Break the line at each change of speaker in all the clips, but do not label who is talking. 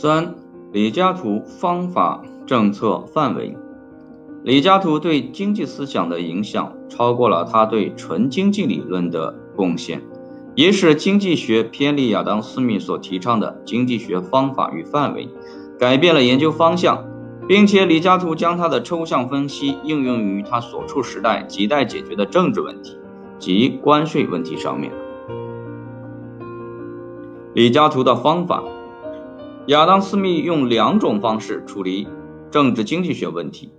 三、李嘉图方法、政策、范围。李嘉图对经济思想的影响超过了他对纯经济理论的贡献，也使经济学偏离亚当·斯密所提倡的经济学方法与范围，改变了研究方向，并且李嘉图将他的抽象分析应用于他所处时代亟待解决的政治问题及关税问题上面。李嘉图的方法，亚当·斯密用两种方式处理政治经济学问题。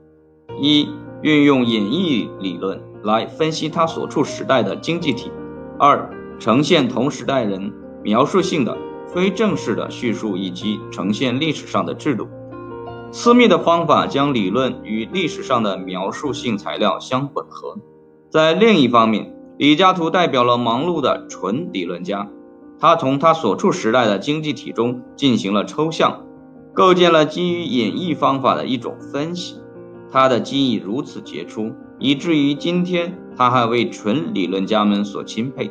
一、运用演绎理论来分析他所处时代的经济体；二、呈现同时代人描述性的非正式的叙述以及呈现历史上的制度。斯密的方法将理论与历史上的描述性材料相混合。在另一方面，李嘉图代表了忙碌的纯理论家，他从他所处时代的经济体中进行了抽象，构建了基于演绎方法的一种分析。他的技艺如此杰出，以至于今天他还为纯理论家们所钦佩。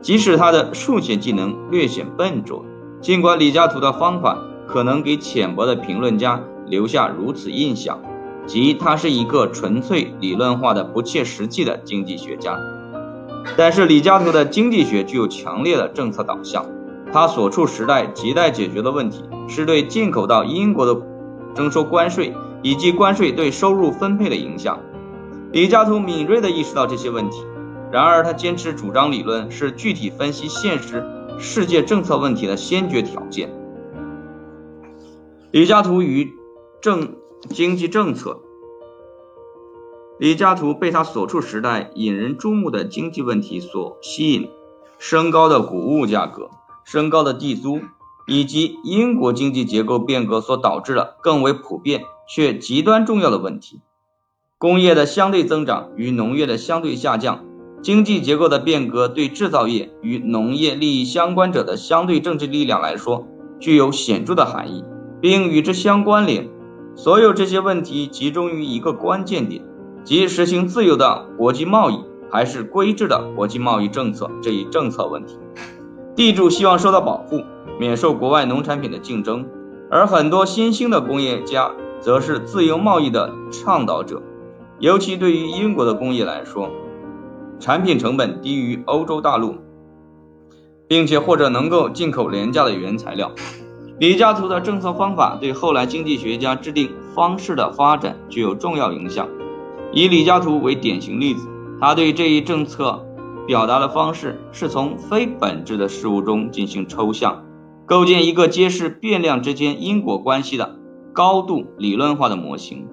即使他的数学技能略显笨拙，尽管李嘉图的方法可能给浅薄的评论家留下如此印象，即他是一个纯粹理论化的不切实际的经济学家。但是李嘉图的经济学具有强烈的政策导向，他所处时代亟待解决的问题是对进口到英国的征收关税。以及关税对收入分配的影响，李嘉图敏锐地意识到这些问题。然而，他坚持主张理论是具体分析现实世界政策问题的先决条件。李嘉图与政经济政策。李嘉图被他所处时代引人注目的经济问题所吸引：升高的谷物价格、升高的地租，以及英国经济结构变革所导致的更为普遍。却极端重要的问题：工业的相对增长与农业的相对下降，经济结构的变革对制造业与农业利益相关者的相对政治力量来说具有显著的含义，并与之相关联。所有这些问题集中于一个关键点，即实行自由的国际贸易还是规制的国际贸易政策这一政策问题。地主希望受到保护，免受国外农产品的竞争，而很多新兴的工业家。则是自由贸易的倡导者，尤其对于英国的工业来说，产品成本低于欧洲大陆，并且或者能够进口廉价的原材料。李嘉图的政策方法对后来经济学家制定方式的发展具有重要影响。以李嘉图为典型例子，他对这一政策表达的方式是从非本质的事物中进行抽象，构建一个揭示变量之间因果关系的。高度理论化的模型。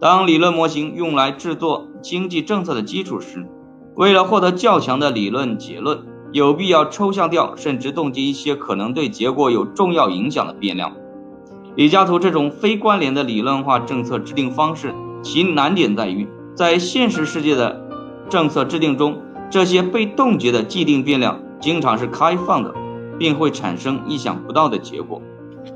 当理论模型用来制作经济政策的基础时，为了获得较强的理论结论，有必要抽象掉甚至冻结一些可能对结果有重要影响的变量。李嘉图这种非关联的理论化政策制定方式，其难点在于，在现实世界的政策制定中，这些被冻结的既定变量经常是开放的，并会产生意想不到的结果。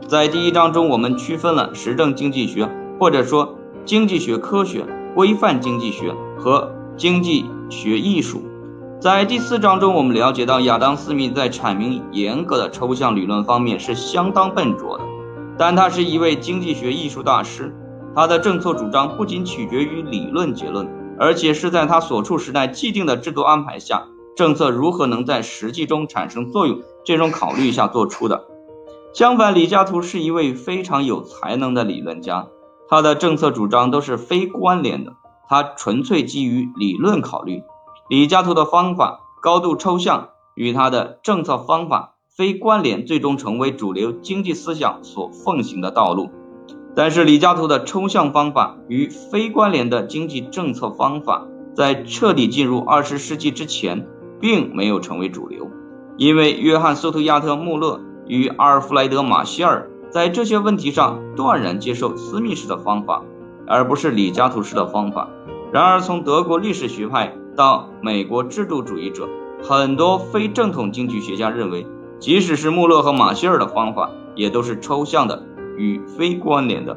在第一章中，我们区分了实证经济学，或者说经济学科学、规范经济学和经济学艺术。在第四章中，我们了解到亚当·斯密在阐明严格的抽象理论方面是相当笨拙的，但他是一位经济学艺术大师。他的政策主张不仅取决于理论结论，而且是在他所处时代既定的制度安排下，政策如何能在实际中产生作用这种考虑下做出的。相反，李嘉图是一位非常有才能的理论家，他的政策主张都是非关联的，他纯粹基于理论考虑。李嘉图的方法高度抽象，与他的政策方法非关联，最终成为主流经济思想所奉行的道路。但是，李嘉图的抽象方法与非关联的经济政策方法，在彻底进入二十世纪之前，并没有成为主流，因为约翰·苏图亚特·穆勒。与阿尔弗莱德·马歇尔在这些问题上断然接受斯密式的方法，而不是李嘉图式的方法。然而，从德国历史学派到美国制度主义者，很多非正统经济学家认为，即使是穆勒和马歇尔的方法，也都是抽象的与非关联的。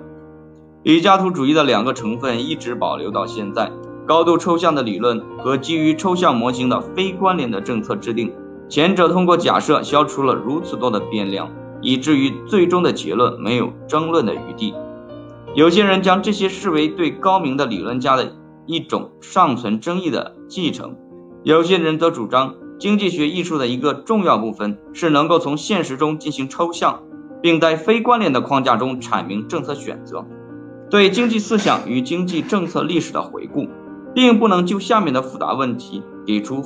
李嘉图主义的两个成分一直保留到现在：高度抽象的理论和基于抽象模型的非关联的政策制定。前者通过假设消除了如此多的变量，以至于最终的结论没有争论的余地。有些人将这些视为对高明的理论家的一种尚存争议的继承，有些人则主张经济学艺术的一个重要部分是能够从现实中进行抽象，并在非关联的框架中阐明政策选择。对经济思想与经济政策历史的回顾，并不能就下面的复杂问题给出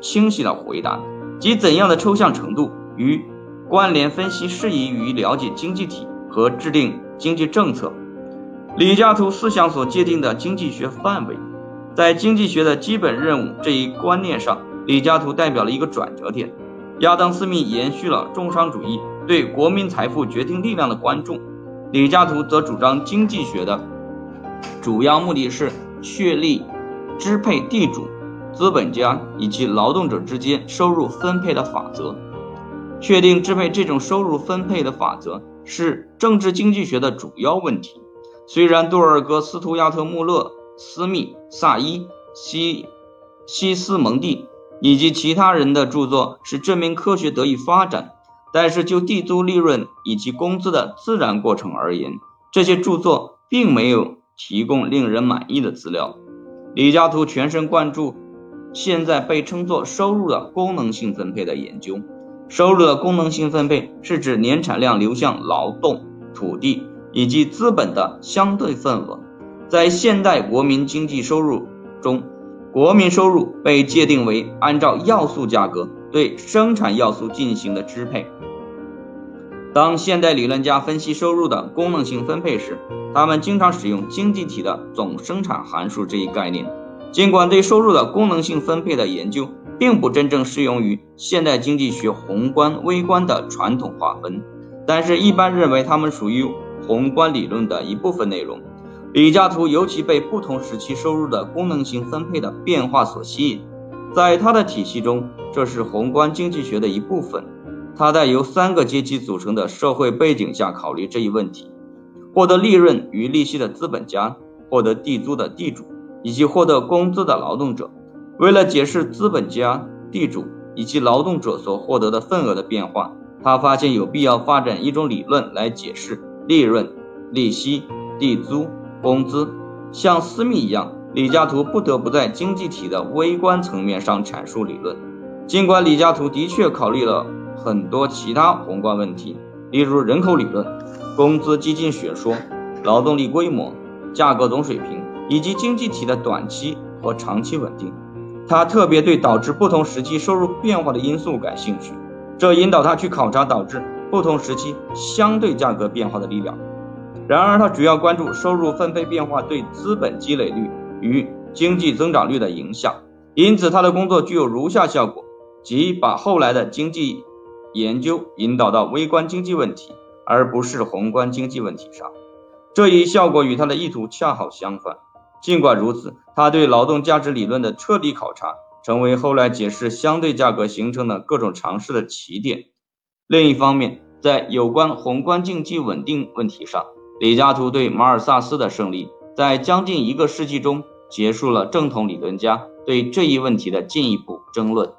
清晰的回答：即怎样的抽象程度与关联分析适宜于了解经济体和制定经济政策。李嘉图思想所界定的经济学范围，在经济学的基本任务这一观念上，李嘉图代表了一个转折点。亚当·斯密延续了重商主义对国民财富决定力量的关注。李嘉图则主张经济学的主要目的是确立支配地主、资本家以及劳动者之间收入分配的法则。确定支配这种收入分配的法则是政治经济学的主要问题。虽然杜尔格、斯图亚特、穆勒、斯密、萨伊、西西斯蒙蒂以及其他人的著作使这门科学得以发展。但是就地租利润以及工资的自然过程而言，这些著作并没有提供令人满意的资料。李嘉图全神贯注现在被称作收入的功能性分配的研究。收入的功能性分配是指年产量流向劳动、土地以及资本的相对份额。在现代国民经济收入中，国民收入被界定为按照要素价格对生产要素进行的支配。当现代理论家分析收入的功能性分配时，他们经常使用经济体的总生产函数这一概念。尽管对收入的功能性分配的研究并不真正适用于现代经济学宏观微观的传统划分，但是一般认为它们属于宏观理论的一部分内容。李嘉图尤其被不同时期收入的功能性分配的变化所吸引，在他的体系中，这是宏观经济学的一部分。他在由三个阶级组成的社会背景下考虑这一问题：获得利润与利息的资本家，获得地租的地主，以及获得工资的劳动者。为了解释资本家、地主以及劳动者所获得的份额的变化，他发现有必要发展一种理论来解释利润、利息、地租、工资。像斯密一样，李嘉图不得不在经济体的微观层面上阐述理论。尽管李嘉图的确考虑了。很多其他宏观问题，例如人口理论、工资基金学说、劳动力规模、价格总水平以及经济体的短期和长期稳定。他特别对导致不同时期收入变化的因素感兴趣，这引导他去考察导致不同时期相对价格变化的力量。然而，他主要关注收入分配变化对资本积累率与经济增长率的影响，因此他的工作具有如下效果：即把后来的经济研究引导到微观经济问题，而不是宏观经济问题上。这一效果与他的意图恰好相反。尽管如此，他对劳动价值理论的彻底考察，成为后来解释相对价格形成的各种尝试的起点。另一方面，在有关宏观经济稳定问题上，李嘉图对马尔萨斯的胜利，在将近一个世纪中结束了正统理论家对这一问题的进一步争论。